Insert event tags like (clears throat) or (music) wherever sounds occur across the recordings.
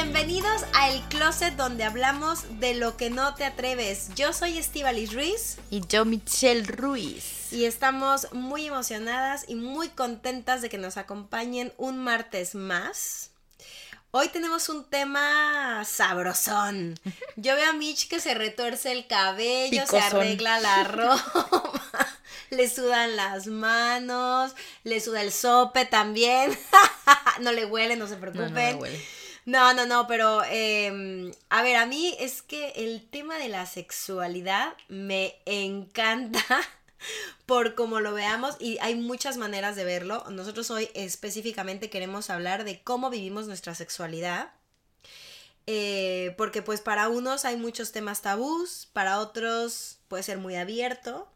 Bienvenidos a El Closet donde hablamos de lo que no te atreves. Yo soy Estivalis Ruiz Y yo, Michelle Ruiz. y estamos muy emocionadas y muy contentas de que nos acompañen un martes más. Hoy tenemos un tema sabrosón. (laughs) Yo veo a Mitch que se retuerce el cabello, se arregla la ropa, (laughs) le sudan las manos, le suda el sope también. (laughs) no le huele, no se No, no preocupen. me huele. No, no, no, pero eh, a ver, a mí es que el tema de la sexualidad me encanta (laughs) por como lo veamos y hay muchas maneras de verlo. Nosotros hoy específicamente queremos hablar de cómo vivimos nuestra sexualidad. Eh, porque pues para unos hay muchos temas tabús, para otros puede ser muy abierto.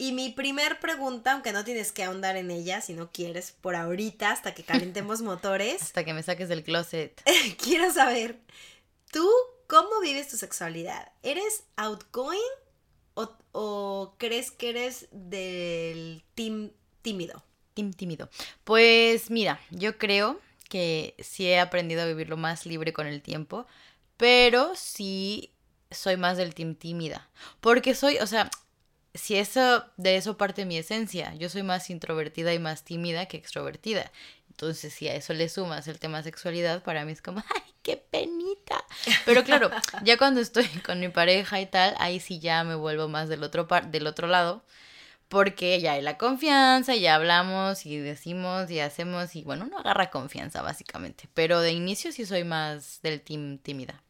Y mi primer pregunta, aunque no tienes que ahondar en ella si no quieres por ahorita hasta que calentemos (laughs) motores, Hasta que me saques del closet. (laughs) quiero saber, ¿tú cómo vives tu sexualidad? ¿Eres outgoing o, o crees que eres del team tímido? Team tímido. Pues mira, yo creo que sí he aprendido a vivirlo más libre con el tiempo, pero sí soy más del team tímida. Porque soy, o sea, si eso, de eso parte mi esencia. Yo soy más introvertida y más tímida que extrovertida. Entonces, si a eso le sumas el tema sexualidad, para mí es como, (laughs) ¡ay, qué penita! Pero claro, (laughs) ya cuando estoy con mi pareja y tal, ahí sí ya me vuelvo más del otro, par del otro lado porque ya hay la confianza, ya hablamos y decimos y hacemos y bueno, uno agarra confianza básicamente, pero de inicio sí soy más del team tímida.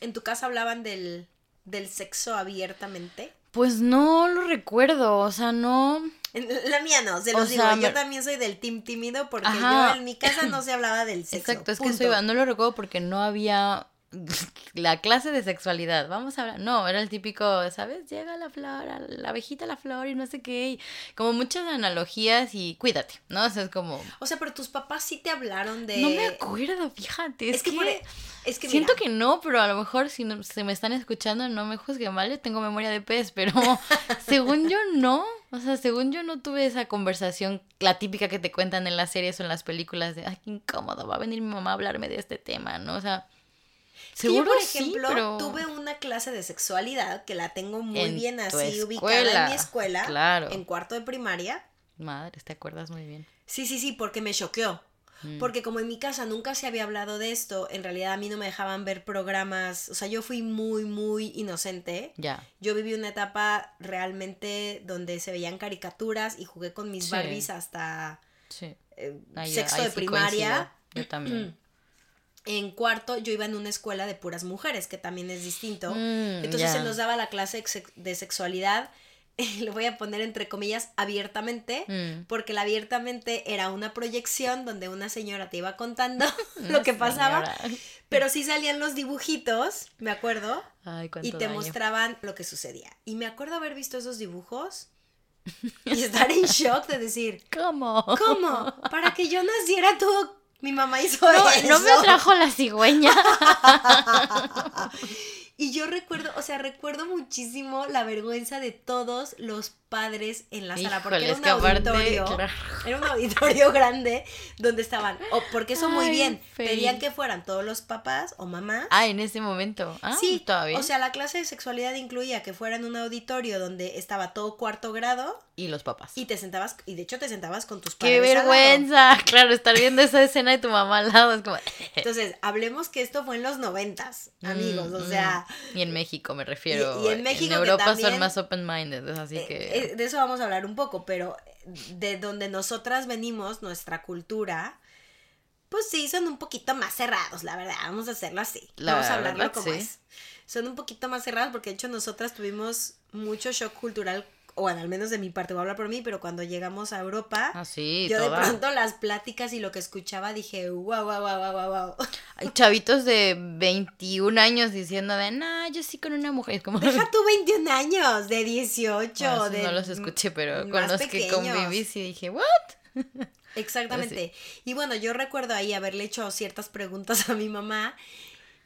¿En tu casa hablaban del, del sexo abiertamente? Pues no lo recuerdo, o sea, no... La mía no, se O los digo, sea, yo también soy del team tímido porque Ajá. yo en mi casa no se hablaba del sexo. Exacto, es que soy, no lo recuerdo porque no había (laughs) la clase de sexualidad, vamos a hablar, no, era el típico, ¿sabes? Llega la flor, la abejita la flor y no sé qué, y como muchas analogías y cuídate, ¿no? O sea, es como... O sea, pero tus papás sí te hablaron de... No me acuerdo, fíjate, es, Es que, que... por- e, es que Siento mira, que no, pero a lo mejor si no- se me están escuchando no me juzguen, ¿vale? Tengo memoria de pez, pero (laughs) según yo no. O sea, según yo no tuve esa conversación, la típica que te cuentan en las series o en las películas de, ay, qué incómodo, va a venir mi mamá a hablarme de este tema, ¿no? O sea, Que yo, seguro por sí, ejemplo, pero... tuve una clase de sexualidad que la tengo muy En bien así ubicada en mi escuela, claro. en cuarto de primaria. Madre, te acuerdas muy bien. Sí, sí, sí, porque me choqueó. Mm. Porque como en mi casa nunca se había hablado de esto, en realidad a mí no me dejaban ver programas, o sea, yo fui muy, muy inocente. Ya. Yo viví una etapa realmente donde se veían caricaturas y jugué con mis Sí. Barbies hasta Sí. eh, sexto de primaria. coincido. Yo también. (clears throat) En cuarto yo iba en una escuela de puras mujeres, que también es distinto. Mm, Entonces se nos daba la clase de sex- de sexualidad, (laughs) lo voy a poner entre comillas, abiertamente, Mm. porque la abiertamente era una proyección donde una señora te iba contando (laughs) lo que pasaba, (laughs) pero sí salían los dibujitos, me acuerdo, Ay, y te daño. mostraban lo que sucedía. Y me acuerdo haber visto esos dibujos y estar en shock de decir, ¿Cómo? ¿cómo? Para que yo naciera tuvo... Mi mamá hizo No, eso. no me atrajo la cigüeña. (laughs) Y yo recuerdo, o sea, recuerdo muchísimo la vergüenza de todos los padres en la sala, porque era un aparte, auditorio, claro. era un auditorio (laughs) grande donde estaban, o porque eso muy bien, pedían que fueran todos los papás o mamás. Ah, en ese momento. Ah, sí, todavía. o sea, la clase de sexualidad incluía que fuera en un auditorio donde estaba todo cuarto grado y los papás. y te sentabas, y de hecho te sentabas con tus padres. ¡Qué vergüenza! (laughs) Claro, estar viendo esa escena de tu mamá al lado es como... (laughs) Entonces, hablemos que esto fue en los noventas, amigos, o Mm, sea... mm. Y en México me refiero. Y- y en México que Europa también- son más open-minded, así Eh, que... eh, de eso vamos a hablar un poco, pero de donde nosotras venimos, nuestra cultura, pues sí, son un poquito más cerrados, la verdad, vamos a hacerlo así. La vamos a hablarlo verdad, como sí. es. Son un poquito más cerrados porque de hecho nosotras tuvimos mucho shock cultural o bueno, al menos de mi parte voy a hablar por mí, pero cuando llegamos a Europa, Ah, sí, yo toda. de pronto las pláticas y lo que escuchaba dije, wow, wow, wow, wow, wow. Hay chavitos de 21 años diciendo de, nah, yo sí con una mujer. Como, Deja (laughs) tú 21 años, de 18, Bueno, esos de... no los escuché, pero con los que pequeños. conviví sí dije, ¿what? (laughs) Exactamente. Y bueno, yo recuerdo ahí haberle hecho ciertas preguntas a mi mamá.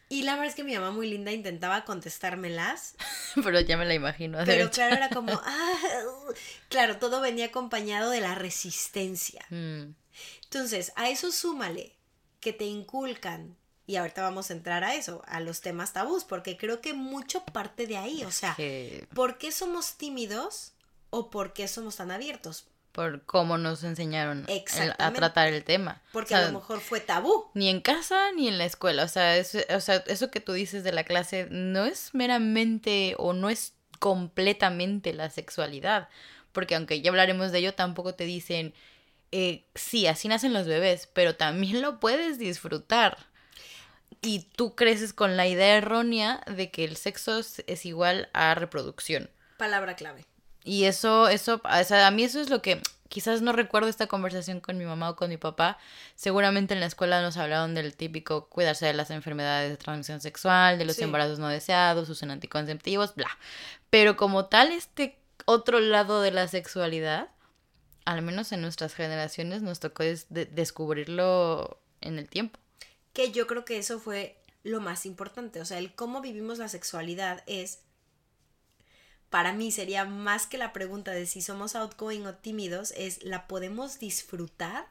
Y la verdad es que mi mamá muy linda intentaba contestármelas. (laughs) Pero ya me la imagino. Pero hecho. claro, era como, (laughs) ah, uh". claro, todo venía acompañado de la resistencia. Mm, Entonces, a eso súmale que te inculcan, y ahorita vamos a entrar a eso, a los temas tabús, porque creo que mucho parte de ahí, o sea, que ¿por qué somos tímidos o por qué somos tan abiertos? Por cómo nos enseñaron a tratar el tema. Porque O sea, a lo mejor fue tabú. Ni en casa ni en la escuela. O sea, es- o sea, eso que tú dices de la clase no es meramente o no es completamente la sexualidad. Porque aunque ya hablaremos de ello, tampoco te dicen, eh, sí, así nacen los bebés, pero también lo puedes disfrutar. Y tú creces con la idea errónea de que el sexo es igual a reproducción. Palabra clave. Y eso, eso, o sea, a mí eso es lo que quizás no recuerdo esta conversación con mi mamá o con mi papá. Seguramente en la escuela nos hablaron del típico cuidarse de las enfermedades de transmisión sexual, de los Sí. embarazos no deseados, usen anticonceptivos, bla. Pero como tal, este otro lado de la sexualidad, al menos en nuestras generaciones, nos tocó de- descubrirlo en el tiempo. Que yo creo que eso fue lo más importante. O sea, el cómo vivimos la sexualidad es, para mí sería más que la pregunta de si somos outgoing o tímidos, es, ¿la podemos disfrutar?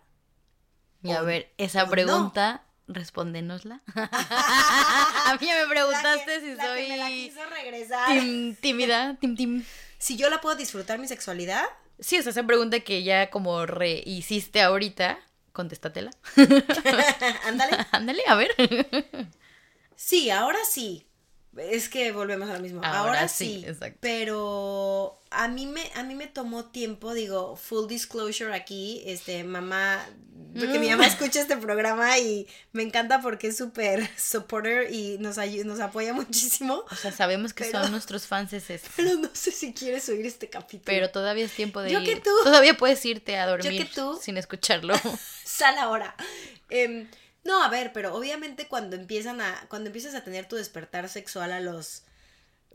Y a O- ver, esa no. pregunta, respóndenosla. (laughs) a mí ya me preguntaste La que- si la que soy... me la quiso regresar. Tim, tímida, tim, tim. Si yo la puedo disfrutar mi sexualidad, Sí, o sea, esa pregunta que ya como rehiciste ahorita, contéstatela. (laughs) ándale. (laughs) Ándale, a ver. Sí, ahora sí. Es que volvemos a lo mismo. Ahora, Ahora sí. exacto. Pero a mí me a mí me tomó tiempo, digo, full disclosure aquí, este mamá porque mi Mm. mamá escucha este programa y me encanta porque es súper supporter y nos nos apoya (laughs) muchísimo, O sea, sabemos que Pero- son nuestros fans ese, (laughs) pero no sé si quieres oír este capítulo. pero todavía es tiempo de Yo ir. que tú. Todavía puedes irte a dormir que tú. sin escucharlo. (laughs) sal ahora. Em, no, a ver, pero obviamente cuando empiezan a cuando empiezas a tener tu despertar sexual a los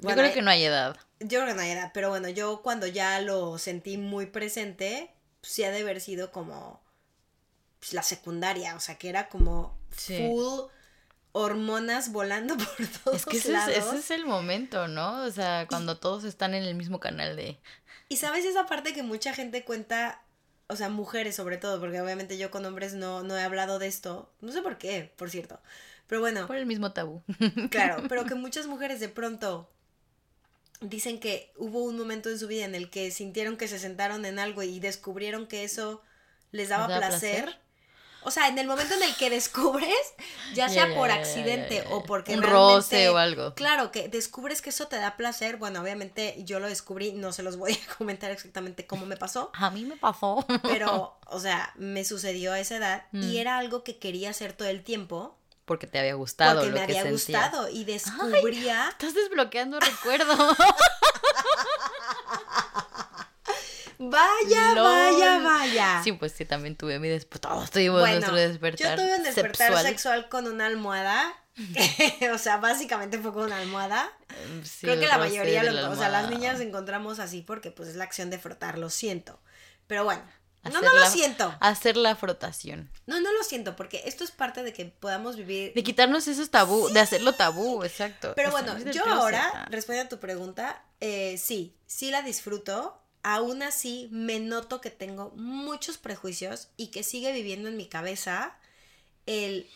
Yo creo que no hay edad. Yo creo que no hay edad, pero bueno, yo cuando ya lo sentí muy presente, pues, sí ha de haber sido como pues, la secundaria, o sea, que era como Sí. full hormonas volando (laughs) por todos Es que ese es, lados. ese es el momento, ¿no? O sea, cuando todos están en el mismo canal de... Y sabes esa parte que mucha gente cuenta, o sea, mujeres sobre todo, porque obviamente yo con hombres no, no he hablado de esto, no sé por qué, por cierto, pero bueno, Por el mismo tabú. Claro, (laughs) pero que muchas mujeres de pronto dicen que hubo un momento en su vida en el que sintieron que se sentaron en algo y descubrieron que eso les daba ¿Les daba placer. placer? O sea, en el momento en el que descubres, ya sea por accidente o porque Un realmente- roce o algo. Claro, que descubres que eso te da placer. Bueno, obviamente yo lo descubrí, no se los voy a (laughs) comentar exactamente cómo me pasó. A mí me pasó. (laughs) Pero, o sea, me sucedió a esa edad y Mm. era algo que quería hacer todo el tiempo Porque te había gustado porque lo me que había gustado y descubría Estás desbloqueando recuerdos. (laughs) Vaya, Lol. vaya, vaya. Sí, pues sí, también tuve mi despertar. Todos tuvimos bueno, nuestro despertar. yo tuve un despertar sexual. sexual con una almohada. (laughs) o sea, básicamente fue con una almohada. Mm, sí, Creo que la mayoría, lo, la o sea, las niñas encontramos así porque pues es la acción de frotar, lo siento. Pero bueno, no, Hacer no lo la- siento. Hacer la frotación. No, no lo siento porque esto es parte de que podamos vivir. De quitarnos esos tabú, de hacerlo tabú, exacto. Pero bueno, yo ahora, Ah. respondiendo a tu pregunta, eh, sí, sí la disfruto. Aún así, me noto que tengo muchos prejuicios y que sigue viviendo en mi cabeza el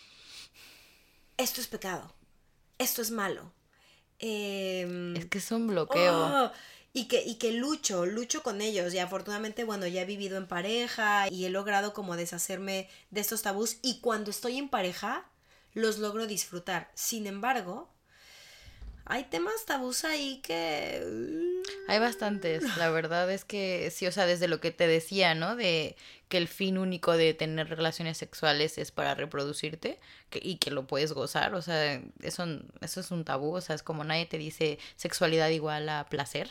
esto es pecado, esto es malo. em, Es que es un bloqueo. oh, y, que, y que lucho, lucho con ellos. Y afortunadamente, bueno, ya he vivido en pareja y he logrado como deshacerme de estos tabús. Y cuando estoy en pareja, los logro disfrutar. Sin embargo, hay temas tabús ahí que... Hay bastantes, la verdad es que sí, o sea, desde lo que te decía, ¿no? De que el fin único de tener relaciones sexuales es para reproducirte que, y que lo puedes gozar, o sea, eso, eso es un tabú, o sea, es como nadie te dice sexualidad igual a placer.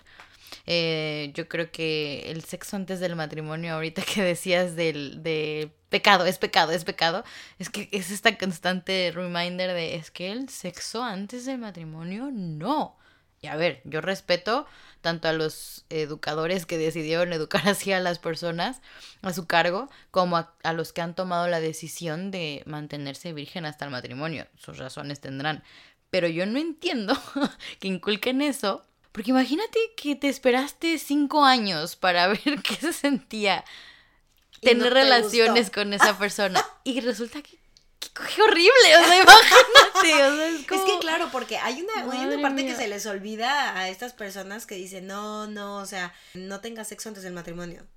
Eh, yo creo que el sexo antes del matrimonio, ahorita que decías del, de pecado, es pecado, es pecado, es que es esta constante reminder de, es que el sexo antes del matrimonio, no. Y a ver, yo respeto tanto a los educadores que decidieron educar (laughs) así a las personas a su cargo, como a, a, los que han tomado la decisión de mantenerse virgen hasta el matrimonio. Sus razones tendrán. Pero yo no entiendo (laughs) que inculquen eso porque imagínate que te esperaste cinco años para (laughs) ver qué se sentía tener no relaciones gustó. con esa (laughs) persona. y resulta que qué horrible, o sea, (laughs) imagínate, o sea, es, como... es que claro, porque hay una, hay una parte mía. que se les olvida a estas personas que dicen, no, no, o sea, no tengas sexo antes del matrimonio.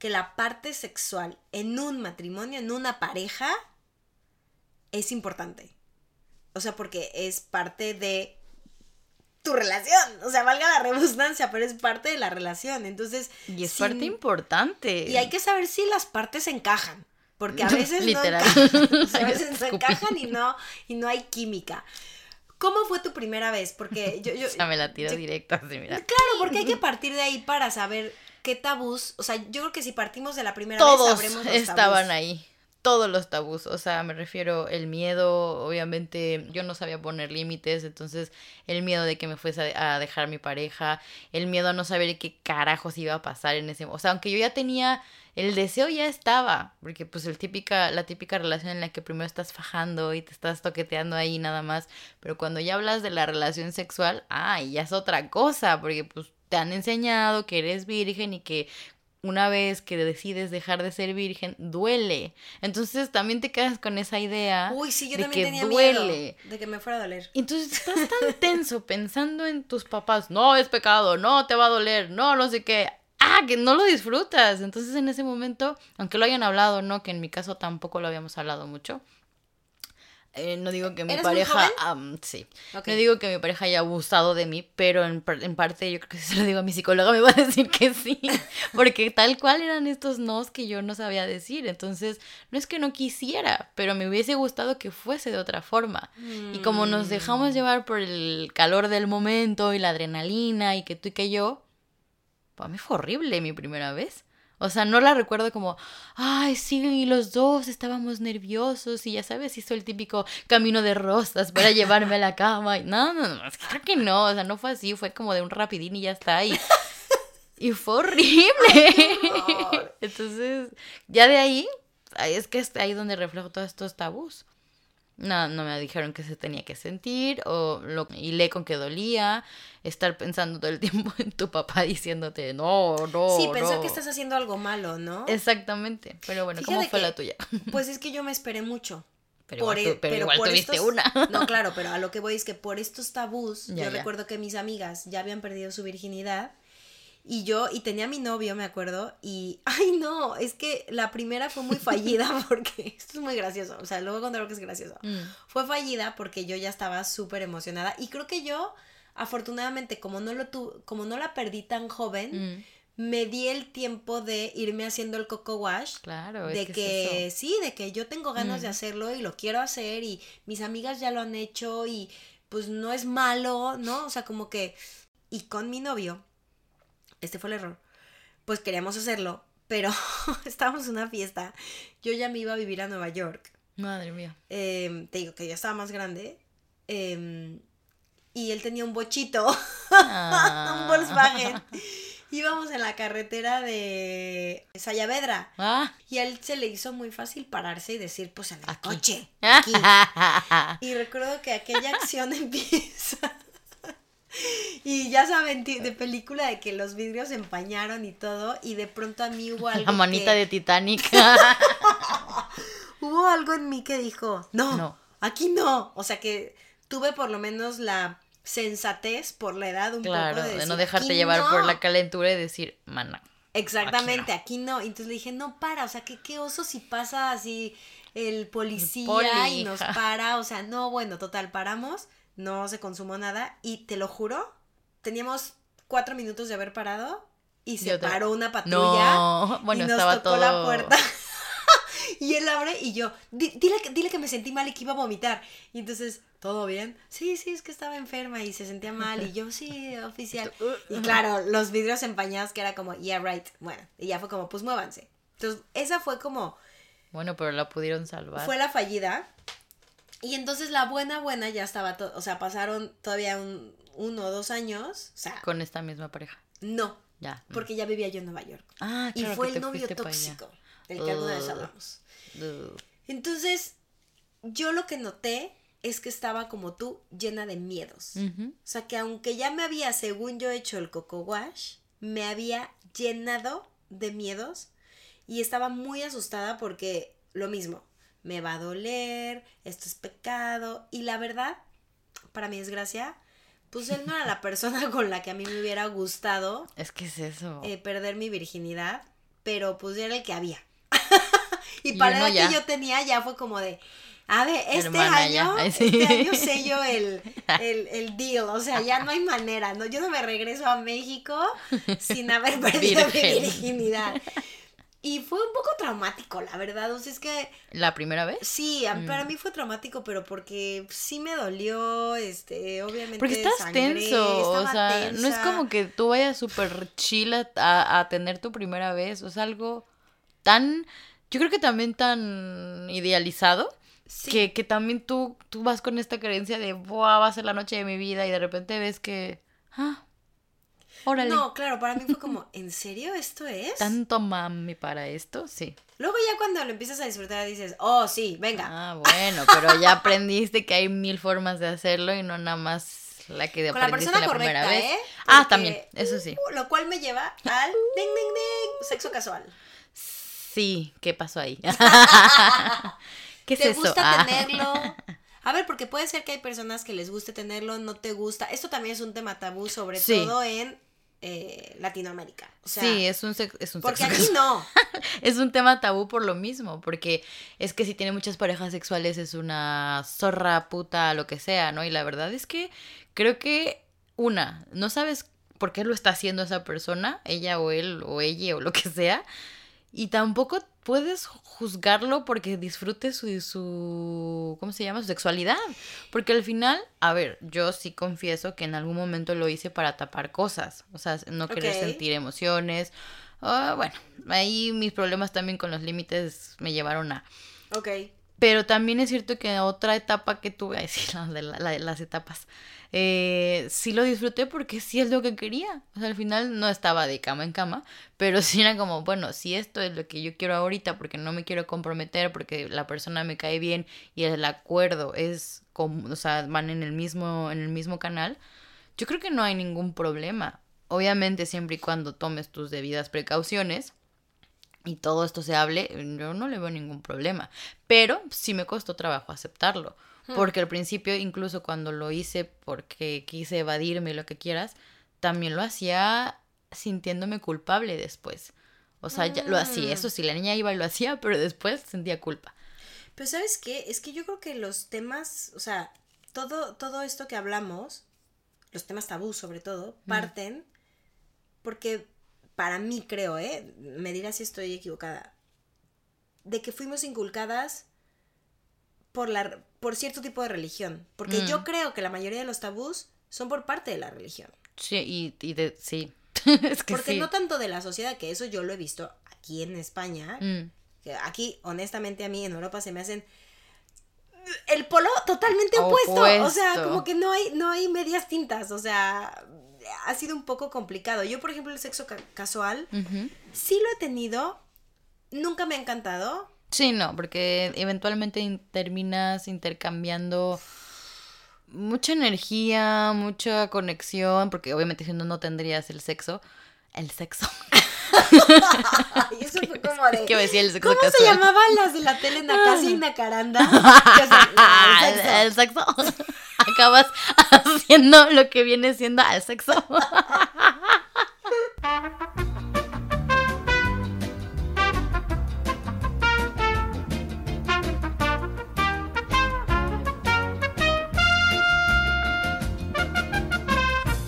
Que la parte sexual en un matrimonio, en una pareja, es importante. O sea, porque es parte de tu relación. O sea, valga la redundancia, pero es parte de la relación. Entonces. Y es sin... parte importante. Y hay que saber si las partes encajan. Porque a (laughs) veces Literal. no encajan. O sea, a (laughs) veces no encajan y no, y no hay química. ¿Cómo fue tu primera vez? Porque yo. yo (laughs) ya me la tiro yo, directa, así, mira. Claro, porque hay que partir de ahí para saber qué tabús. O sea, yo creo que si partimos de la primera Todos vez, sabremos los estaban tabús. ahí todos los tabús, o sea, me refiero el miedo, obviamente yo no sabía poner límites, entonces el miedo de que me fuese a, dejar mi pareja, el miedo a no saber qué carajos iba a pasar en ese, o sea, aunque yo ya tenía el deseo ya estaba, porque pues el típica la típica relación en la que primero estás fajando y te estás toqueteando ahí nada más, pero cuando ya hablas de la relación sexual, ah, ya es otra cosa, porque pues te han enseñado que eres virgen y que una vez que decides dejar de ser virgen, duele. Entonces también te quedas con esa idea Uy, sí, yo de también que tenía duele. miedo de que me fuera a doler. Entonces estás tan (laughs) tenso pensando en tus papás, no es pecado, no te va a doler, no, no sé qué. Ah, que no lo disfrutas. Entonces en ese momento, aunque lo hayan hablado, no, que en mi caso tampoco lo habíamos hablado mucho. Eh, no digo que mi ¿Eres pareja, um, sí, no digo que mi pareja haya abusado de mí, pero en, en parte yo creo que si (laughs) se lo digo a mi psicóloga me va a decir que sí, (laughs) porque tal cual eran estos nos que yo no sabía decir, entonces no es que no quisiera, pero me hubiese gustado que fuese de otra forma. Y como nos dejamos llevar por el calor del momento y la adrenalina y que tú y que yo, para mí fue horrible mi primera vez. O sea, no la recuerdo como, ay, sí, los dos estábamos nerviosos y ya sabes, hizo el típico camino de rosas para llevarme a la cama. Y no, no, no, es que creo que no, o sea, no fue así, fue como de un rapidín y ya está. Y, y fue horrible. (laughs) Entonces, ya de ahí, ahí es que es ahí donde reflejo todos estos tabús. No, no me dijeron que se tenía que sentir, o lo hilé con que dolía, estar pensando todo el (laughs) tiempo en tu papá diciéndote, no, no. sí, pensar no". que estás haciendo algo malo, ¿no? Exactamente, pero bueno, ¿cómo Fíjate fue que- la tuya? (laughs) Pues es que yo me esperé mucho. Pero Por igual, e- pero igual por tuviste estos- una. (laughs) No, claro, pero a lo que voy es que por estos tabús, Ya, yo ya. recuerdo que mis amigas ya habían perdido su virginidad y yo, y tenía a mi novio, me acuerdo, y, (laughs) ay no, es que la primera fue muy fallida (laughs) porque, (laughs) esto es muy gracioso, o sea, luego contar lo que es gracioso. Mm, Fue fallida porque yo ya estaba súper emocionada y creo que yo, afortunadamente, como no, lo tu como no la perdí tan joven, mm, me di el tiempo de irme haciendo el coco wash claro, de es que, que, es sí, de que yo tengo ganas de Mm. hacerlo y lo quiero hacer y mis amigas ya lo han hecho y pues no es malo, ¿no? O sea, como que y con mi novio, este fue el error, pues queríamos hacerlo, pero (laughs) estábamos en una fiesta, yo ya me iba a vivir a Nueva York, Madre mía. em, te digo que ya estaba más grande, em, y él tenía un bochito, (laughs) Ah. un Volkswagen. Íbamos en la carretera de Sayavedra. Ah. Y a él se le hizo muy fácil pararse y decir, pues en el Aquí. coche. (laughs) Aquí. Y recuerdo que aquella acción empieza. (laughs) Y ya saben, de película de que los vidrios se empañaron y todo. Y de pronto a mí hubo algo. La manita que- de Titanic. (laughs) Hubo algo en mí que dijo, no, No. aquí no. O sea que tuve por lo menos la sensatez por la edad un claro, poco de, de, no dejarte "Aquí llevar por no". la calentura y decir, mana. Exactamente, aquí no. Y Entonces le dije, no para, o sea, que qué oso si pasa así el policía poli, y nos para, o sea, no, bueno, total, paramos, no se consumó nada y te lo juro, teníamos cuatro minutos de haber parado y se otra- paró una patrulla No, bueno, y nos estaba tocó todo. la puerta. (laughs) y él abre y yo, "Di- dile, que- dile que me sentí mal y que iba a vomitar. Y entonces, ¿todo bien? Sí, sí, es que estaba enferma y se sentía mal. Y yo, sí, oficial. Y claro, los vidrios empañados que era como, yeah, right. Bueno, y ya fue como, pues muévanse. Entonces, esa fue como, Bueno, pero la pudieron salvar. fue la fallida. Y entonces la buena, buena ya estaba todo, o sea, pasaron todavía un, uno o dos años. O sea, Con esta misma pareja. no, Ya. porque ya vivía yo en Nueva York. Ah, Y claro fue que el novio tóxico, del que alguna vez hablamos. Entonces, yo lo que noté es que estaba como tú, llena de miedos. O sea, que aunque ya me había, según yo, hecho el coco wash, me había llenado de miedos y estaba muy asustada porque lo mismo, me va a doler, esto es pecado y la verdad, para mi desgracia, pues él no era la (laughs) persona con la que a mí me hubiera gustado Es que es eso. eh, perder mi virginidad, pero pues era el que había. (laughs) y para la que yo tenía ya fue como de, a ver, este Hermana, año, este año sello el, (laughs) el, el deal, o sea, ya no hay manera, ¿no? Yo no me regreso a México sin haber perdido mi virginidad. Y fue un poco traumático, la verdad, o sea, es que ¿La primera vez? sí, a- Mm. para mí fue traumático, pero porque sí me dolió, este, obviamente Porque estás sangré, tenso, o sea, no es como que tú vayas súper chila a, a tener tu primera vez, o sea, algo tan, yo creo que también tan idealizado, Sí. que, que también tú, tú vas con esta creencia de, Buah, va a ser la noche de mi vida, y de repente ves que, ah, órale, No, claro, para mí fue como, ¿en serio esto es? tanto mami para esto, sí. Luego ya cuando lo empiezas a disfrutar dices, oh, sí, venga. Ah, bueno, pero ya aprendiste que hay mil formas de hacerlo y no nada más la que Con la aprendiste persona la correcta, primera vez. ¿eh? Ah, también, eso sí. uh, lo cual me lleva al ding, ding, ding, sexo casual. Sí, ¿qué pasó ahí? (laughs) (laughs) ¿Qué es ¿Te eso? gusta Ah. tenerlo? (laughs) A ver, porque puede ser que hay personas que les guste tenerlo, no te gusta. Esto también es un tema tabú, sobre Sí. todo en eh, Latinoamérica. O sea, sí, es un, es un porque sexo aquí no. (laughs) Es un tema tabú por lo mismo, porque es que si tiene muchas parejas sexuales es una zorra, puta, lo que sea, ¿no? Y la verdad es que creo que, una, no sabes por qué lo está haciendo esa persona, ella o él o ella o lo que sea, y tampoco puedes juzgarlo porque disfrute su, su, ¿cómo se llama? Su sexualidad. Porque al final, a ver, yo sí confieso que en algún momento lo hice para tapar cosas, o sea, no querer sentir emociones. Ah, bueno, ahí mis problemas también con los límites me llevaron a... Ok. Pero también es cierto que otra etapa que tuve, (laughs) ay, sí, la la- la de las etapas, eh, sí lo disfruté porque sí es lo que quería. O sea, al final no estaba de cama en cama, pero (laughs) sí era como, bueno, si esto es lo que yo quiero ahorita porque no me quiero comprometer, porque la persona me cae bien y el acuerdo es, como, o sea, van en el mismo, en el mismo canal, yo creo que no hay ningún problema. Obviamente siempre y cuando tomes tus debidas precauciones y todo esto se hable, yo no le veo ningún problema. Pero sí me costó trabajo aceptarlo. Porque al principio, incluso cuando lo hice porque quise evadirme y lo que quieras, también lo hacía sintiéndome culpable después. O sea, ya lo hacía, Mm. eso sí, la niña iba y lo hacía, (laughs) pero después sentía culpa. Pero ¿sabes qué? Es que yo creo que los temas, o sea, todo, todo esto que hablamos, los temas tabú sobre todo, parten porque para mí creo, ¿eh? Me dirás si estoy equivocada, de que fuimos inculcadas por, la, por cierto tipo de religión. Porque Mm. yo creo que la mayoría de los tabús son por parte de la religión. Sí, y, y de, sí. (laughs) es que Porque sí. no tanto de la sociedad, que eso yo lo he visto aquí en España, Mm. que aquí, honestamente, a mí en Europa se me hacen el polo totalmente opuesto. O sea, Opuesto. como que no hay, no hay medias tintas. O sea, ha sido un poco complicado. Yo, por ejemplo, el sexo ca- casual, sí lo he tenido. Nunca me ha encantado. Sí, no, porque eventualmente in- terminas intercambiando mucha energía, mucha conexión, porque obviamente si no, no tendrías el sexo. El sexo. (laughs) Y eso (laughs) fue como de. Es que me decía el sexo ¿Cómo se llamaban las de la tele Nakasi y Nacaranda? El, el sexo. el sexo. (laughs) Acabas haciendo lo que viene siendo al sexo.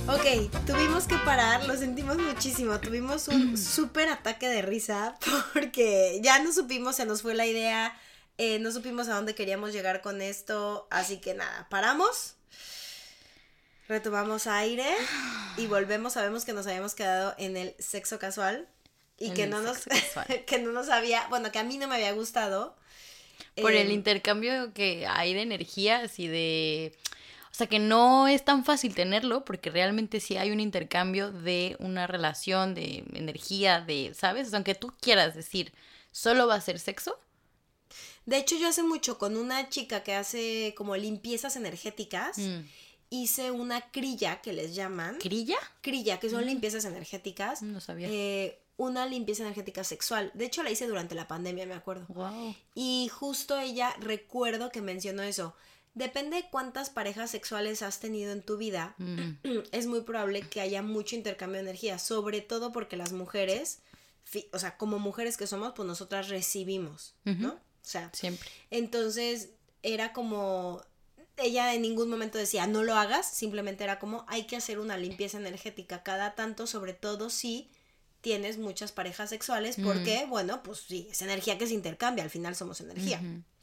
Ok, tuvimos que parar, lo sentimos muchísimo. Tuvimos un súper ataque de risa porque ya no supimos, se nos fue la idea, eh, no supimos a dónde queríamos llegar con esto. Así que nada, paramos, retomamos aire y volvemos. Sabemos que nos habíamos quedado en el sexo casual y En que no, nos, (laughs) que no nos había, bueno, que a mí no me había gustado. Por el Eh, intercambio que hay de energías y de... O sea, que no es tan fácil tenerlo porque realmente sí hay un intercambio de una relación, de energía, de, ¿sabes? O sea, aunque tú quieras decir, solo va a ser sexo. De hecho, yo hace mucho con una chica que hace como limpiezas energéticas, Mm. Hice una crilla que les llaman. ¿Crilla? Crilla, que son limpiezas energéticas. No sabía. eh, una limpieza energética sexual. De hecho, la hice durante la pandemia, me acuerdo. Wow. Y justo ella recuerdo que mencionó eso. Depende de cuántas parejas sexuales has tenido en tu vida, Mm. (clears throat) es muy probable que haya mucho intercambio de energía, sobre todo porque las mujeres, o sea, como mujeres que somos, pues nosotras recibimos, ¿no? O sea, Siempre. entonces era como, ella en ningún momento decía, no lo hagas, simplemente era como, hay que hacer una limpieza energética cada tanto, sobre todo si tienes muchas parejas sexuales, porque, bueno, pues sí, es energía que se intercambia, al final somos energía.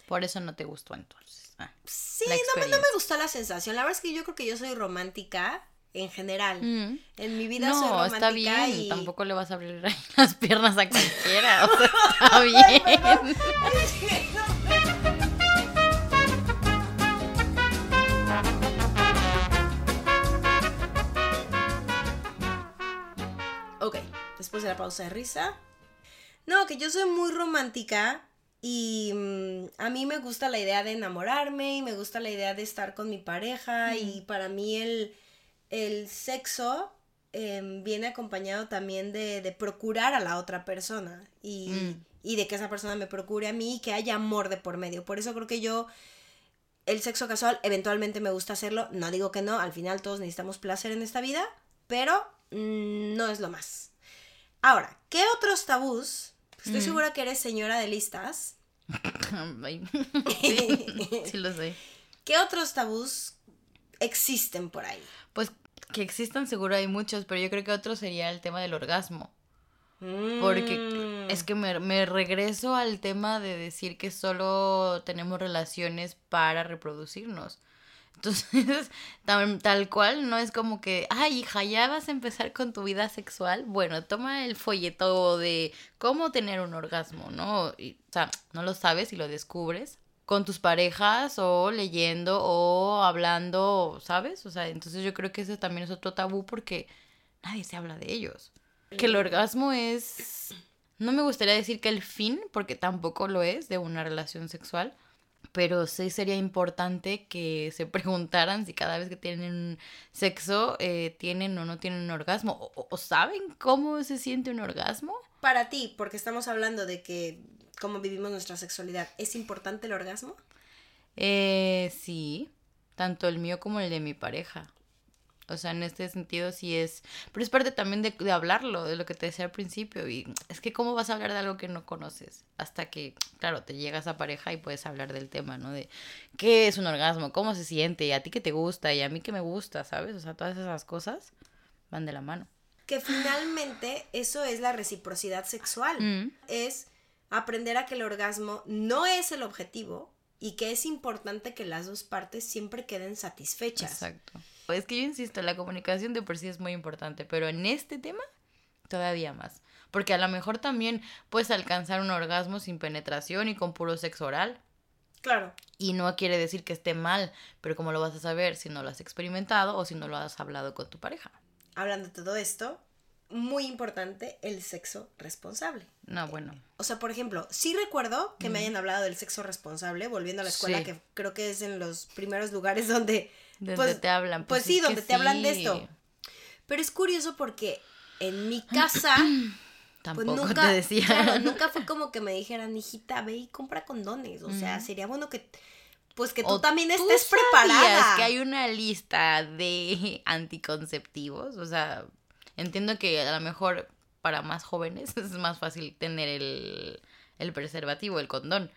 Por eso no te gustó entonces. Ah. Sí, no, me- no me gustó la sensación, la verdad es que yo creo que yo soy romántica en general. Mm. En mi vida soy No, romántica está bien. y... Tampoco le vas a abrir las piernas a cualquiera. o sea, está bien. Después de la pausa de risa. No, que yo soy muy romántica y mm, a mí me gusta la idea de enamorarme y me gusta la idea de estar con mi pareja y para mí el, el sexo em, viene acompañado también de, de procurar a la otra persona y, Mm. y de que esa persona me procure a mí y que haya amor de por medio. Por eso creo que yo el sexo casual eventualmente me gusta hacerlo. No digo que no, al final todos necesitamos placer en esta vida, pero mm, no es lo más. Ahora, ¿qué otros tabús? Estoy Mm. segura que eres señora de listas. (laughs) (laughs) Sí, (laughs) sí lo sé. ¿Qué otros tabús existen por ahí? Pues que existan seguro hay muchos, pero yo creo que otro sería el tema del orgasmo. Porque Mm. es que me, me regreso al tema de decir que solo tenemos relaciones para reproducirnos. Entonces, (laughs) tal, tal cual, no es como que, ay, hija, ya vas a empezar con tu vida sexual. Bueno, toma el folleto de cómo tener un orgasmo, ¿no? O sea, no lo sabes y lo descubres con tus parejas o leyendo o hablando, ¿sabes? O sea, entonces yo creo que ese también es otro tabú porque nadie se habla de ellos. Que el orgasmo es... No me gustaría decir que el fin, porque tampoco lo es de una relación sexual, pero sí sería importante que se (laughs) preguntaran si cada vez que tienen sexo eh, tienen o no tienen un orgasmo, o, o- saben cómo se siente un orgasmo. Para ti, porque estamos hablando de que cómo vivimos nuestra sexualidad, ¿es importante el orgasmo? Eh, sí, tanto el mío como el de mi pareja. O sea, en este sentido sí es... Pero es parte también de, de hablarlo, de lo que te decía al principio. Y es que cómo vas a hablar de algo que no conoces. Hasta que, claro, te llegas a pareja y puedes hablar del tema, ¿no? De qué es un orgasmo, cómo se siente, y a ti que te gusta, y a mí que me gusta, ¿sabes? O sea, todas esas cosas van de la mano. Que finalmente eso es la reciprocidad sexual. Mm. Es aprender a que el orgasmo no es el objetivo y que es importante que las dos partes siempre queden satisfechas. Exacto. Es que yo insisto, la comunicación de por sí es muy importante, pero en este tema todavía más. Porque a lo mejor también puedes alcanzar un orgasmo sin penetración y con puro sexo oral. Claro. Y no quiere decir que esté mal, pero ¿cómo lo vas a saber si no lo has experimentado o si no lo has hablado con tu pareja? Hablando de todo esto, muy importante el sexo responsable. No, bueno. O sea, por ejemplo, sí recuerdo que me hayan hablado del sexo responsable, volviendo a la escuela, Sí. que creo que es en los primeros lugares (laughs) donde... Donde pues- te hablan. Pues, es sí, donde te hablan de esto. Pero es curioso porque en mi (clears throat) casa, pues Tampoco nunca, te decía. claro, (laughs) nunca fue como que me dijeran, hijita, ve y compra condones. O sea, sería bueno que, pues que tú O también ¿tú estés preparada. que hay una lista de (laughs) anticonceptivos? O sea, entiendo que a lo mejor para más jóvenes (laughs) es más fácil tener el, el preservativo, el condón.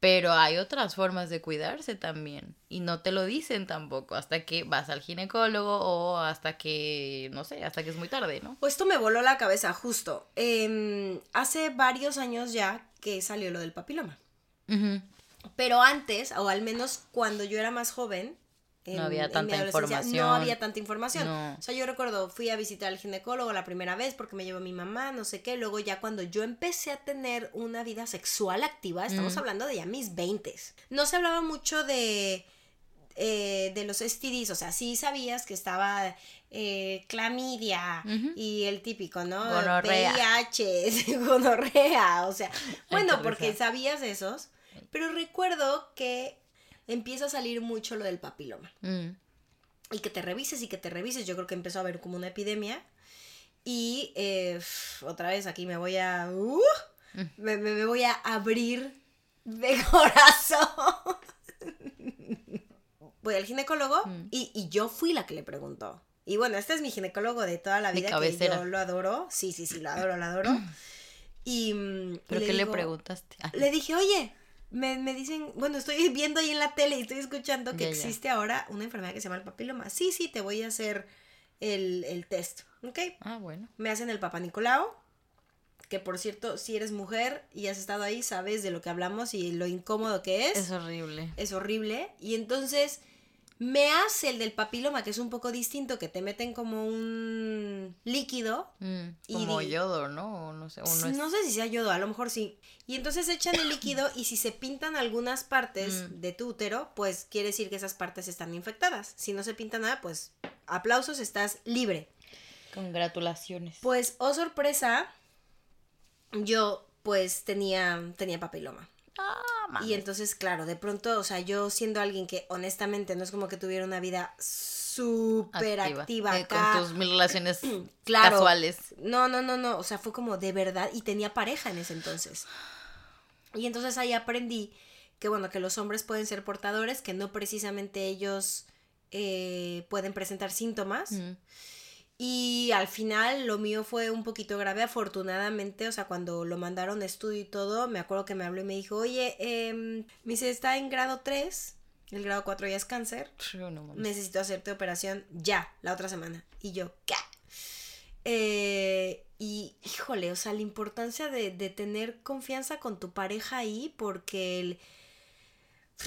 Pero hay otras formas de cuidarse también. Y no te lo dicen tampoco hasta que vas al ginecólogo o hasta que, no sé, hasta que es muy tarde, ¿no? Pues esto me voló la cabeza justo. Em, hace varios años ya que salió lo del papiloma. Pero antes, o al menos cuando yo era más joven, no había tanta información. No había tanta información. O sea, yo recuerdo, fui a visitar al ginecólogo la primera vez porque me llevó mi mamá, no sé qué. Luego ya cuando yo empecé a tener una vida sexual activa, estamos mm. hablando de ya mis 20. No se hablaba mucho de, eh, de los STDs, o sea, sí sabías que estaba eh, clamidia y el típico, ¿no? Gonorrea. VIH, (laughs) gonorrea, o sea, bueno, porque sabías esos, pero recuerdo que empieza a salir mucho lo del papiloma. Mm. Y que te revises y que te revises. Yo creo que empezó a haber como una epidemia. Y eh, otra vez aquí me voy a... Uh, mm. me, voy a abrir de (laughs) corazón. voy al ginecólogo mm. y, yo fui la que le preguntó. Y bueno, este es mi ginecólogo de toda la vida, que yo lo adoro. Sí, sí, sí, lo adoro, lo adoro. (laughs) Y, ¿Pero qué le preguntaste? Le dije, oye, me, me, dicen, bueno, estoy (laughs) viendo ahí en la tele y estoy escuchando que existe ahora una enfermedad que se llama el papiloma. Sí, sí, te voy a hacer el, el test, ¿ok? Ah, bueno. Me hacen el papá Nicolau, que por cierto, si eres mujer y has estado ahí, sabes de lo que hablamos y lo incómodo que es. Es horrible. Es horrible. Y entonces me hace el del papiloma, que es un poco distinto, que te meten como un líquido. Mm, como yodo, ¿no? no sé. no, sé si sea yodo, a lo mejor sí. Y entonces echan el líquido y si se pintan algunas partes mm. de tu útero, pues quiere decir que esas partes están infectadas. Si no se pinta nada, pues aplausos, estás libre. Congratulaciones. Pues, oh sorpresa, yo pues tenía, tenía papiloma. Y entonces, claro, de pronto, o sea, yo siendo alguien que honestamente no es como que tuviera una vida súper activa, eh, con tus mil relaciones (clears throat) casuales. No, no, no, no, o sea, fue como de verdad y tenía pareja en ese entonces. Y entonces ahí aprendí que bueno, que los hombres pueden ser portadores, que no precisamente ellos eh, pueden presentar síntomas. Y al final lo mío fue un poquito grave, afortunadamente, o sea, cuando lo mandaron a estudio y todo, me acuerdo que me habló y me dijo, oye, eh, me dice, está en grado 3, el grado 4 ya es cáncer, necesito hacerte operación ya, la otra semana. Y yo, ¿qué? Eh, y híjole, o sea, la importancia de, de tener confianza con tu pareja ahí, porque el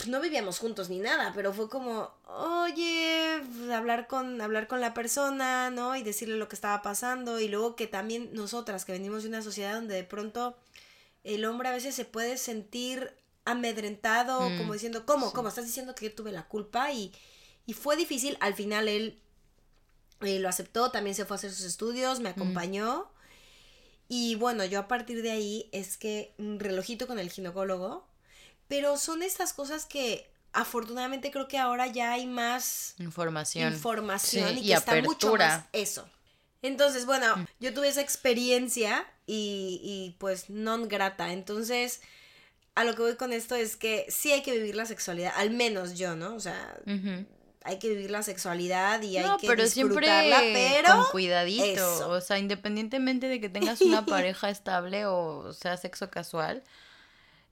no vivíamos juntos ni nada, pero fue como, oye, hablar con, hablar con la persona, ¿no? Y decirle lo que estaba pasando. Y luego que también nosotras, que venimos de una sociedad donde de pronto el hombre a veces se puede sentir amedrentado, mm, como diciendo, ¿cómo? ¿Cómo? Estás diciendo que yo tuve la culpa. Y, y fue difícil. Al final él eh, lo aceptó, también se fue a hacer sus estudios, me mm. acompañó. Y bueno, yo a partir de ahí es que un relojito con el ginecólogo pero son estas cosas que afortunadamente creo que ahora ya hay más información, información y, que está mucho más eso. Entonces, bueno, mm. yo tuve esa experiencia y, y pues non grata. Entonces, a lo que voy con esto es que sí hay que vivir la sexualidad, al menos yo, ¿no? O sea, hay que vivir la sexualidad y hay que pero disfrutarla, pero con cuidadito, o sea, independientemente de que tengas una (laughs) pareja estable o sea sexo casual,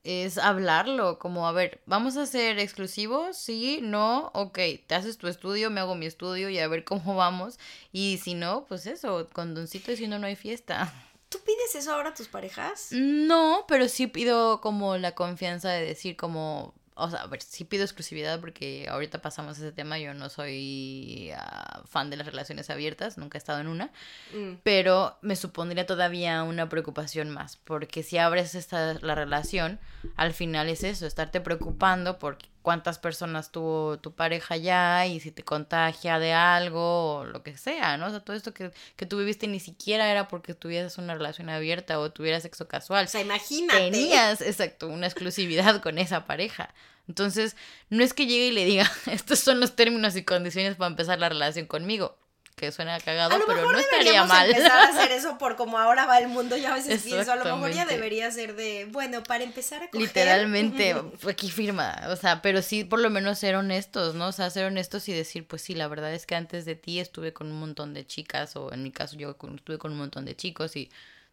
es hablarlo, como, a ver, ¿vamos a ser exclusivos? Sí, no, ok, te haces tu estudio, me hago mi estudio y a ver cómo (laughs) vamos. Y si no, pues eso, condoncito y si no, no hay fiesta. ¿Tú pides eso ahora a tus parejas? No, pero sí pido como la confianza de decir como, o sea, a ver, sí pido exclusividad porque ahorita pasamos ese tema, yo no soy ah, fan de las relaciones abiertas, nunca he estado en una, mm. pero me supondría todavía una preocupación más, porque si abres esta, la relación, al final es eso, estarte preocupando por cuántas personas tuvo tu pareja ya y si te contagia de algo o lo que sea, ¿no? O sea, todo esto que, que tú viviste ni siquiera era porque tuvieras una relación abierta o tuvieras sexo casual. O sea, imagínate. Tenías, exacto, una exclusividad con esa pareja. Entonces, no es que llegue y le diga, (laughs) estos son los términos y condiciones para empezar la relación conmigo que suena cagado, pero no estaría mal. empezar a hacer (laughs) eso por como ahora va el mundo, ya a veces pienso, a lo mejor ya debería ser de, bueno, para empezar a coger. Literalmente, aquí firma, o sea, pero sí por lo menos ser honestos, ¿no? O sea, ser honestos y decir, pues sí, la verdad es que antes de ti estuve con un montón de chicas, o en mi caso yo estuve con un montón de chicos y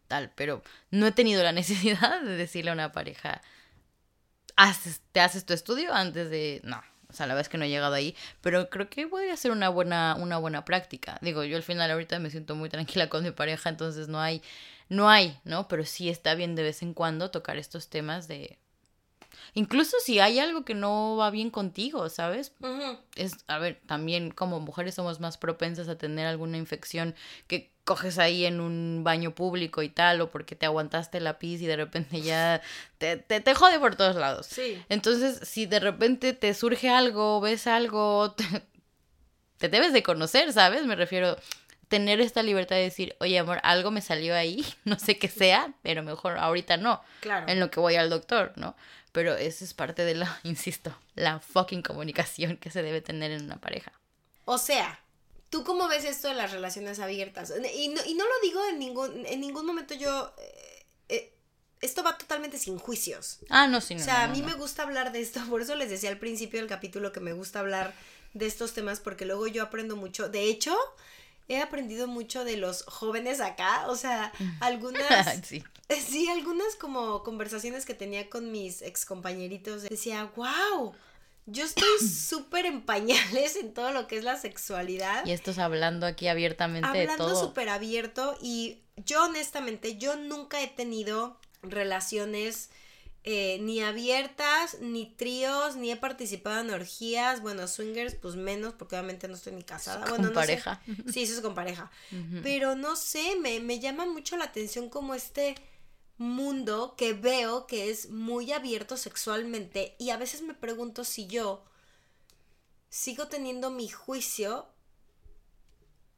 tal, pero no he tenido la (laughs) necesidad de decirle a una pareja, haces, te haces tu estudio antes de... No, sea, la verdad es que no he llegado ahí, pero creo que podría ser una buena, una buena práctica. Digo, yo al final ahorita me siento muy tranquila (laughs) con mi pareja, entonces no hay, no hay, ¿no? Pero sí está bien de vez en cuando tocar estos temas de... Incluso si hay algo que no va bien contigo, ¿sabes? Es, a ver, también como mujeres somos más propensas a tener alguna infección que coges ahí en un baño público y tal, o porque te aguantaste la pis y de repente ya te, te, te jode por todos lados. Sí. Entonces, si de repente te surge algo, ves algo, (laughs) te, te debes de conocer, ¿sabes? Me refiero tener esta libertad de decir, oye amor, algo me salió ahí, (laughs) no sé qué sea, pero mejor ahorita no, Claro. en lo que voy al doctor, ¿no? Pero eso es parte de la, (laughs) insisto, la fucking comunicación que se debe tener en una pareja. O sea, ¿tú cómo ves esto de las relaciones abiertas? Y no, y no lo digo en ningún, en ningún momento yo... eh, eh, esto va totalmente sin juicios. Ah, no, sí, no. o sea, no, a mí me gusta hablar de esto, (laughs) por eso les decía al principio del capítulo que me gusta hablar de estos temas, porque luego yo aprendo mucho. De hecho, he aprendido mucho de los jóvenes acá, o sea, (laughs) algunas... sí. Sí, algunas como conversaciones que tenía con mis excompañeritos. Decía, wow, yo estoy (coughs) súper en pañales en todo lo que es la sexualidad. Y estos hablando aquí abiertamente de Hablando todo. súper abierto y yo honestamente, yo nunca he tenido relaciones eh, ni abiertas, ni tríos, ni he participado en orgías. Bueno, swingers, pues menos, porque obviamente no estoy ni casada. Con bueno, no sé. pareja. Sí, eso es con pareja. (laughs) Pero no sé, me, me llama mucho la atención como este mundo que veo que es muy abierto sexualmente y a veces me pregunto si yo sigo teniendo mi juicio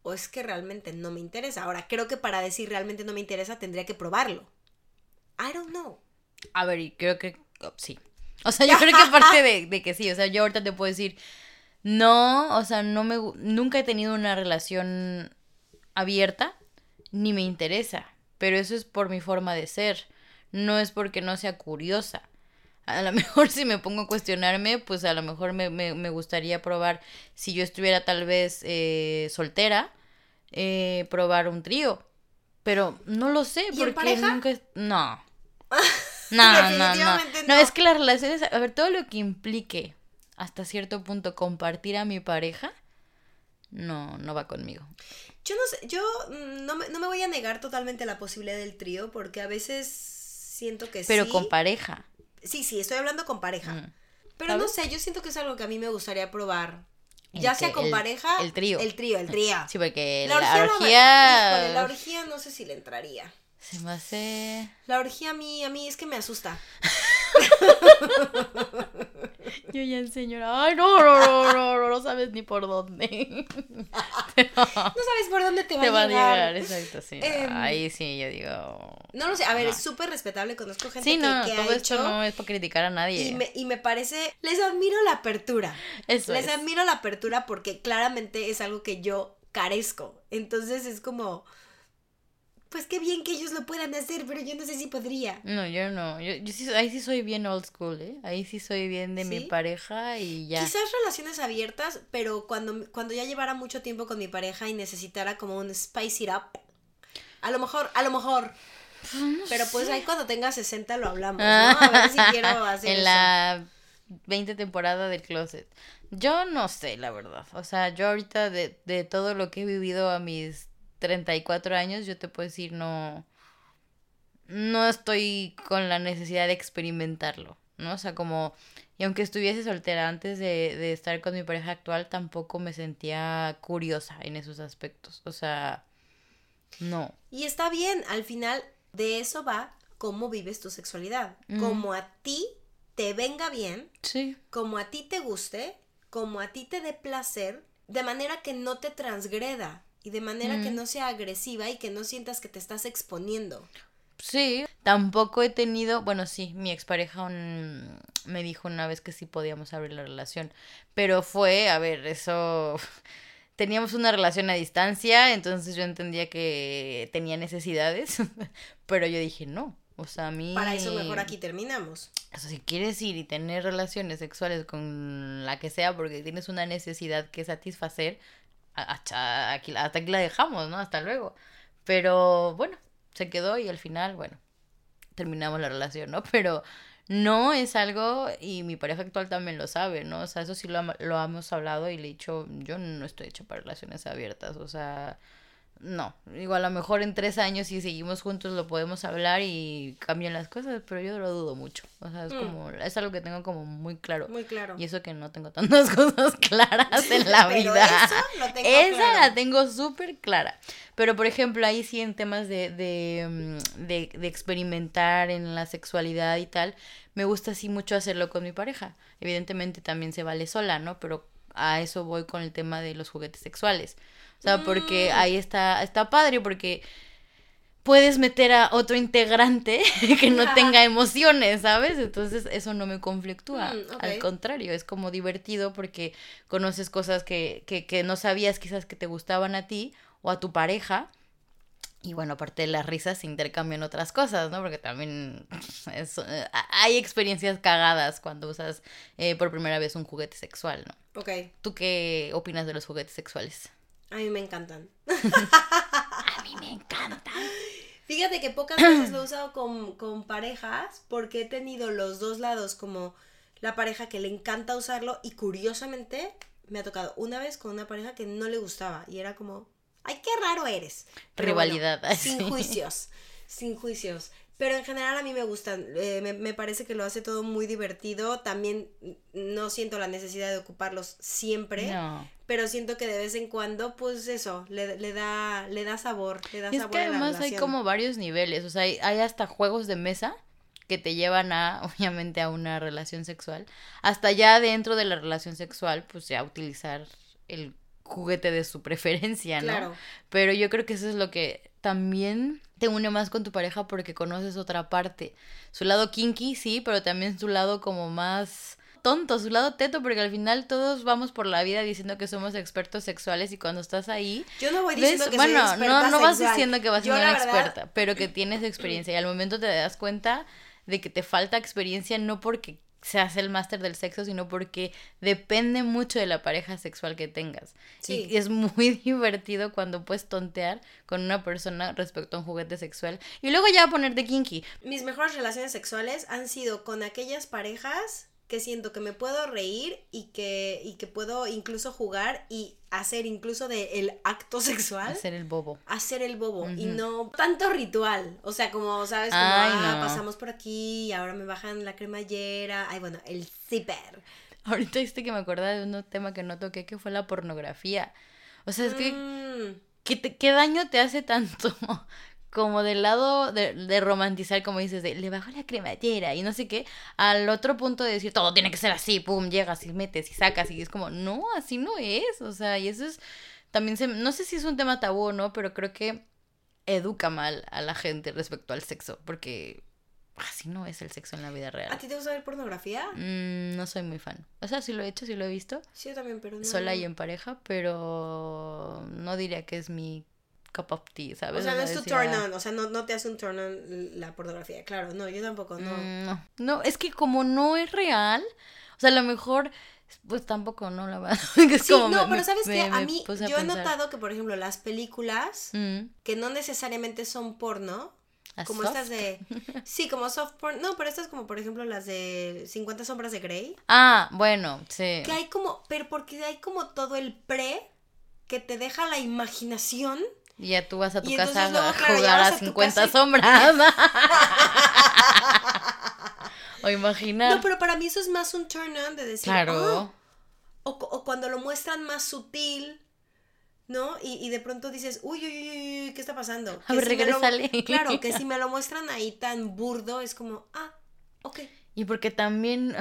o es que realmente no me interesa. Ahora, creo que para decir realmente no me interesa tendría que probarlo. I don't know. A ver, y creo que oh, sí. O sea, yo creo que (laughs) aparte de, de que sí, o sea, yo ahorita te puedo decir, no, o sea, no me, nunca he tenido una relación abierta, ni me interesa, pero eso es por mi forma de ser, no es porque no sea curiosa. A lo (laughs) mejor si me pongo a cuestionarme, pues a lo mejor me, me, me gustaría probar, si yo estuviera tal vez eh, soltera, eh, probar un trío. Pero no lo sé, ¿Y en porque pareja? nunca... (laughs) No. No, no, no. No, no. es que las relaciones, a ver, todo lo que implique hasta cierto punto compartir a mi pareja, no, no va conmigo. Yo no sé, yo mm, no me, no me voy a negar totalmente la posibilidad del trío porque a veces siento que Pero sí. con pareja. Sí, sí, estoy hablando con pareja. Mm. Pero no sé, yo siento que es algo que a mí me gustaría probar. El Ya que- sea con el- pareja. el trío. El trío, el trío. Sí, porque La la, orgía, no me- híjole, la orgía no sé si le entraría. Se me hace... La orgía a mí, a mí es que me asusta. (laughs) (laughs) (laughs) Yo ya enseño... Ay, no, no, no, no, no, no sabes ni por dónde. (laughs) No sabes por dónde te va, Te va a llegar. exacto, sí. Em, Ahí sí, yo digo... No lo sé, a ver, es súper respetable, conozco gente Sí, que, no, que todo ha esto hecho no es para criticar a nadie. y me, parece, les admiro la apertura. Eso Les es. admiro la apertura porque claramente es algo que yo carezco. Entonces es como, pues qué bien que ellos lo puedan hacer, pero yo no sé si podría. No, yo no. Yo, yo sí, ahí sí soy bien old school, ¿eh? Ahí sí soy bien de mi pareja y ya. Quizás relaciones abiertas, pero cuando, cuando ya llevara mucho tiempo con mi pareja y necesitara como un spice it up. A lo mejor, a lo mejor. Pero pues ahí cuando tenga 60 lo hablamos, ¿no? A ver si (laughs) quiero hacer en eso. la 20 temporada del closet. Yo no sé, la verdad. O sea, yo ahorita de, de todo lo que he vivido a mis 34 años, yo te puedo decir, no. No estoy con la necesidad de experimentarlo, ¿no? O sea, como. Y aunque estuviese soltera antes de, de estar con mi pareja actual, tampoco me sentía curiosa en esos aspectos. O sea, no. Y está bien, al final de eso va cómo vives tu sexualidad. Como a ti te venga bien, Sí. como a ti te guste, como a ti te dé placer, de manera que no te transgreda y de manera que Mm. no sea agresiva y que no sientas que te estás exponiendo. Sí, tampoco he tenido, bueno, sí, mi expareja un- me dijo una vez que sí podíamos abrir la relación, pero fue, a ver, eso, (laughs) teníamos una relación a distancia, entonces yo entendía que tenía necesidades, (laughs) pero yo dije no, o sea, a mí... Para eso mejor aquí terminamos. O sea, si quieres ir y tener relaciones sexuales con la que sea porque tienes una necesidad que satisfacer, hasta aquí, hasta aquí la dejamos, ¿no? Hasta luego. Pero bueno, se quedó y al final, bueno, terminamos la relación, ¿no? (laughs) Pero no es algo, y mi pareja actual también lo sabe, ¿no? O sea, eso sí lo, lo hemos hablado y le he dicho, yo no estoy hecho para relaciones abiertas, o sea, no, igual a lo mejor en tres años si seguimos juntos lo podemos hablar y cambian las cosas, pero yo lo dudo mucho. O sea, es mm. como, es algo que tengo como muy claro. Muy claro. Y eso que no tengo tantas (laughs) cosas claras en la vida. Esa la tengo súper clara. Pero por ejemplo, ahí sí en temas de, de, mm, de, de experimentar en la sexualidad y tal, me gusta así mucho hacerlo con mi pareja. Evidentemente también se vale sola, ¿no? Pero a eso voy con el tema de los juguetes sexuales. O sea, porque mm. ahí está, está padre, porque puedes meter a otro integrante (laughs) que no tenga emociones, ¿sabes? Entonces eso no me conflictúa. Mm, Al contrario, es como divertido porque conoces cosas que, que, que no sabías quizás que te gustaban a ti o a tu pareja. Y bueno, aparte de las risas se intercambian otras cosas, ¿no? Porque también (laughs) eh, hay experiencias cagadas cuando usas eh, por primera vez un juguete sexual, ¿no? Ok. ¿Tú qué opinas de los juguetes sexuales? A mí me encantan. (laughs) a mí me encantan. Fíjate que pocas veces lo he usado con, con parejas porque he tenido los dos lados como la pareja que le encanta usarlo y curiosamente me ha tocado una vez con una pareja que no le gustaba y era como, ay, qué raro eres. Rivalidad. (laughs) sin juicios, sin juicios. Pero en general a mí me gustan, eh, me, me, parece que lo hace todo muy divertido, también no siento la necesidad de ocuparlos siempre, no. Pero siento que de vez en cuando, pues eso, le, le da, le da sabor, le da es sabor. que además hay como varios niveles, o sea, hay, hay hasta juegos de mesa que te llevan a, (laughs) obviamente, a una relación sexual, hasta ya dentro de la relación sexual, pues ya utilizar el juguete de su (laughs) preferencia, ¿no? Claro. Pero yo creo que eso es lo que también te une más con tu pareja porque conoces otra parte. Su lado kinky, sí, pero también su lado como más tonto, su lado teto, porque al final todos vamos por la vida diciendo que somos expertos sexuales y cuando estás ahí... Yo no voy diciendo que bueno, soy experta no, no vas diciendo que vas a ser una experta, pero que (clears throat) tienes experiencia y al momento te das cuenta de que te falta experiencia no porque se hace el máster del sexo, sino porque depende mucho de la pareja sexual que tengas. Sí. Y es muy (laughs) divertido cuando puedes tontear con una persona respecto a un juguete sexual y luego ya ponerte kinky. Mis mejores relaciones sexuales han sido con aquellas parejas que siento que me puedo reír y que, y que puedo incluso jugar y hacer incluso de el acto (laughs) sexual. Hacer el bobo. Hacer el bobo. Y no tanto ritual. O sea, como, ¿sabes? Como, ah, pasamos por aquí y ahora me bajan la cremallera. Ay, bueno, el zipper. Ahorita viste que me acordaba de un tema que no toqué que fue la pornografía. O sea, es que... Mm. ¿Qué, ¿Qué daño te hace tanto (laughs) como del lado de, romantizar, como dices, de le bajo la cremallera y no sé qué, al otro punto de decir todo tiene que ser así, pum, llegas y metes y sacas y es como, no, así no es, o sea, y eso es, también se, no sé si es un tema tabú o no, pero creo que educa mal a la gente respecto al sexo, porque así no es el sexo en la vida real. ¿A ti te gusta ver pornografía? Mm, no soy muy fan. O sea, sí lo he hecho, sí lo he visto. Sí, yo también, pero no. Sola y en pareja, pero no diría que es mi cup of tea, ¿sabes? O sea, no es tu turn on, o sea, no, no te hace un turn on la pornografía, claro, no, yo tampoco, no. Mm, no, no, es que como no es real, o sea, a lo mejor, pues tampoco, ¿no? La verdad. (laughs) sí, no, pero ¿sabes qué? A mí, yo he notado que, por ejemplo, las películas mm. que no necesariamente son porno, como estas de. (laughs) Sí, como soft porn. No, pero estas como, por ejemplo, las de 50 Sombras de Grey. Ah, bueno, sí. Que hay como. Pero porque hay como todo el pre que te deja la imaginación y ya tú vas a tu casa a jugar a 50 sombras. (laughs) o imaginar. No, pero para mí eso es más un turn on de decir. Claro. Oh", o, cuando lo muestran más sutil. ¿No? Y, de pronto dices, uy, uy, uy, uy, ¿qué está pasando? A ver, si Claro, que (laughs) si me lo muestran ahí tan burdo, es como, ah, ok. Y porque también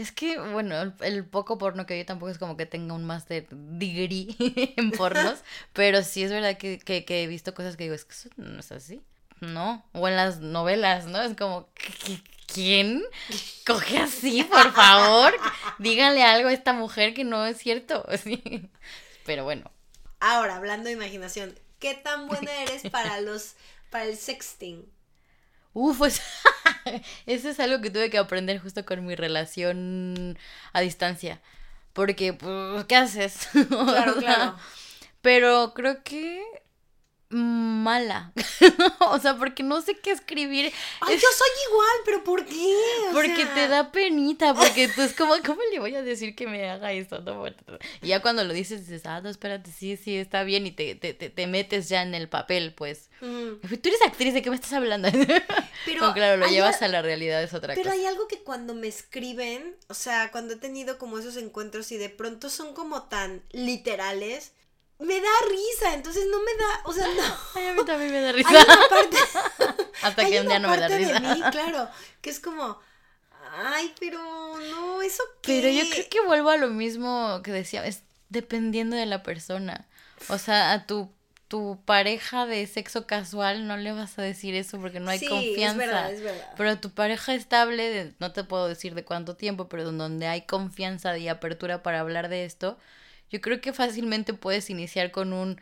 es que, bueno, el, poco porno que yo tampoco es como que tenga un máster degree (laughs) en pornos, (laughs) pero sí es verdad que, que, he visto cosas que digo, es que eso no es así. No, o en las novelas, ¿no? Es como, ¿quién coge así, por favor? Díganle algo a esta mujer que no es cierto. (laughs) Pero bueno. Ahora, hablando de imaginación, ¿qué tan buena eres para los, para el sexting? Uf, pues (laughs) eso es algo que tuve que aprender justo con mi relación a distancia. Porque, pues, ¿qué haces? (laughs) Claro, claro. Pero creo que mala. (laughs) o sea, porque no sé qué escribir. Ay, yo soy igual, pero ¿por qué? O porque sea, te da penita, porque tú es como, ¿cómo le voy a decir que me haga esto? Y ya cuando lo dices, dices, ah, no, espérate, sí, sí, está bien, y te, te, te, te metes ya en el papel, pues. mm, Tú eres actriz, ¿de qué me estás hablando? (laughs) Pero no, claro, lo llevas a- la realidad, es otra Pero cosa. hay algo que cuando me escriben, o sea, cuando he tenido como esos encuentros y de pronto son como tan literales, me da risa, entonces no me da, o sea, no. (laughs) Ay, a mí también me da Hay risa. una parte, (laughs) Hasta que un día no me da parte de risa. mí, (laughs) claro, que es como, ay, pero no, eso qué. Pero yo creo que vuelvo a lo mismo que decía, es dependiendo de la persona. O sea, a tu, tu pareja de sexo casual no le vas a decir eso porque no hay Sí, confianza. es verdad, es verdad. Pero a tu pareja estable, no te puedo decir de cuánto tiempo, pero en donde hay confianza y apertura para hablar de esto, yo creo que fácilmente puedes iniciar con un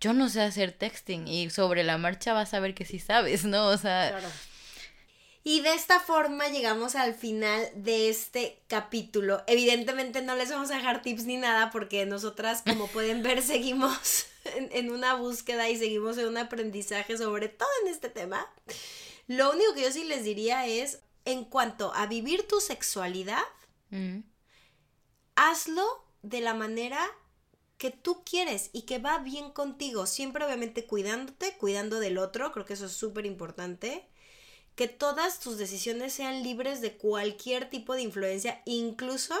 yo no sé hacer texting y sobre la marcha vas a ver que sí sabes, ¿no? O sea, Claro. Y de esta forma llegamos al final de este capítulo. Evidentemente no les vamos a dejar tips ni nada porque nosotras, como (laughs) pueden ver, seguimos en, en una búsqueda y seguimos en un aprendizaje sobre todo en este tema. Lo único que yo sí les diría es, en cuanto a vivir tu sexualidad, mm, hazlo de la manera que tú quieres y que va bien contigo. Siempre obviamente cuidándote, cuidando del otro, creo que eso es súper importante. Que todas tus decisiones sean libres de cualquier tipo de influencia, incluso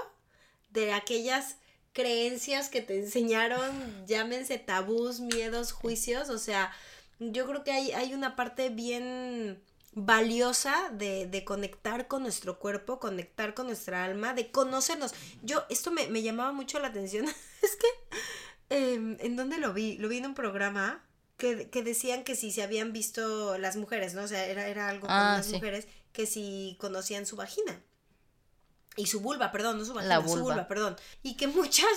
de aquellas creencias que te enseñaron, (laughs) llámense tabús, miedos, juicios. O sea, yo creo que hay, hay una parte bien valiosa de, de conectar con nuestro cuerpo, conectar con nuestra alma, de conocernos. Yo, esto me, me llamaba mucho la atención. (laughs) es que, em, ¿en dónde lo vi? Lo vi en un programa que, que decían que si se habían visto las mujeres, ¿no? O sea, era, era algo con Ah, las sí. mujeres que si conocían su vagina. Y su vulva, perdón, no su La vagina, su vulva. vulva, perdón. Y que (laughs) muchas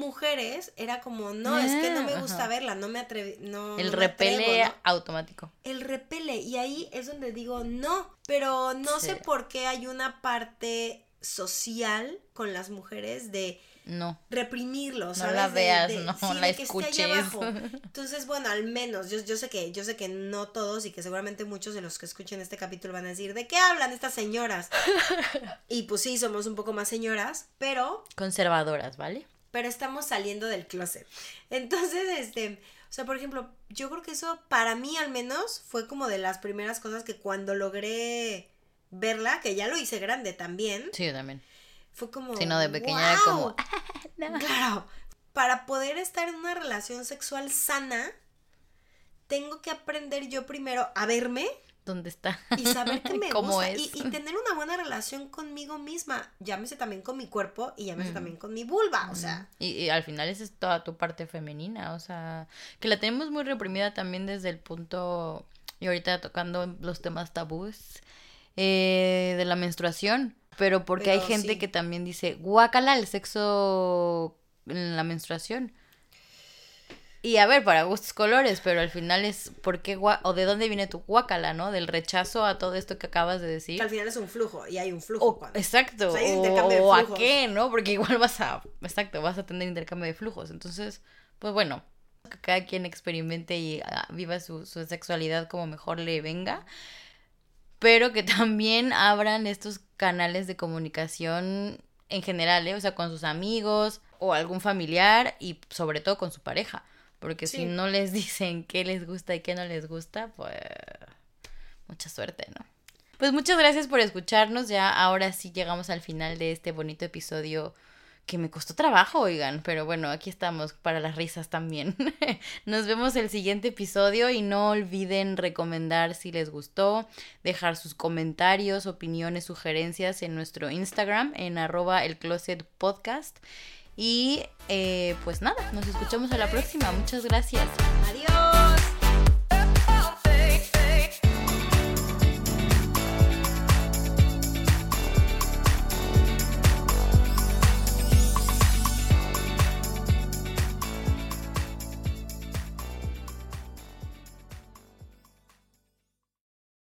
mujeres era como, no, es que no me Ah, gusta ajá. verla, no me atreví, no, el no me atrevo, repele ¿no? automático. el repele y ahí es donde digo no, pero no sé por qué hay una parte social con las mujeres de No. reprimirlo, No la De- veas, de- no sí, la de que esté allá escuches. abajo. Entonces, bueno, al menos yo, yo sé que yo sé que no todos y que seguramente muchos de los que escuchen este capítulo van a decir, ¿de qué hablan estas señoras? (laughs) y pues sí, somos un poco más señoras, pero Conservadoras, ¿vale? Pero estamos saliendo del closet. Entonces, este, o sea, por ejemplo, yo creo que eso para mí al menos fue como de las primeras cosas que cuando logré verla, que ya lo hice grande también, Sí, yo también. fue como... Si no, de pequeña era como. (laughs) Claro, para poder estar en una relación sexual sana, tengo que aprender yo primero a verme ¿Dónde está? y saber que (laughs) me ¿Cómo gusta es? Y, y tener una buena relación conmigo misma, llámese también con mi cuerpo y llámese Mm. también con mi vulva, o sea, Y, y al final esa es toda tu parte femenina, o sea, que la tenemos muy reprimida también desde el punto, y ahorita tocando los temas tabús, eh, de la menstruación, pero porque hay gente sí. que también dice, guácala el sexo en la menstruación. Y a ver, para gustos colores, pero al final es por qué o de dónde viene tu guácala, ¿no? Del rechazo a todo esto que acabas de decir. que al final es un flujo y hay un flujo. O- cuando- exacto. O sea, hay O, intercambio de o a qué, ¿no? Porque igual vas a. Exacto, vas a tener intercambio de flujos. Entonces, pues bueno, que cada quien experimente y ah, viva su, su sexualidad como mejor le venga. Pero que también abran estos canales de comunicación en general, ¿eh? O sea, con sus amigos o algún familiar y sobre todo con su pareja. Porque Sí. si no les (laughs) dicen qué les gusta y qué no les gusta, pues mucha suerte, ¿no? Pues muchas gracias por escucharnos. Ya ahora sí llegamos al final de este bonito episodio que me costó trabajo, oigan, pero bueno, aquí estamos para las risas también. (laughs) Nos vemos el siguiente episodio y no olviden recomendar si les gustó, dejar sus comentarios, opiniones, sugerencias en nuestro Instagram en arroba el closet podcast. Y eh, pues nada, nos escuchamos a la próxima. Muchas gracias. Adiós.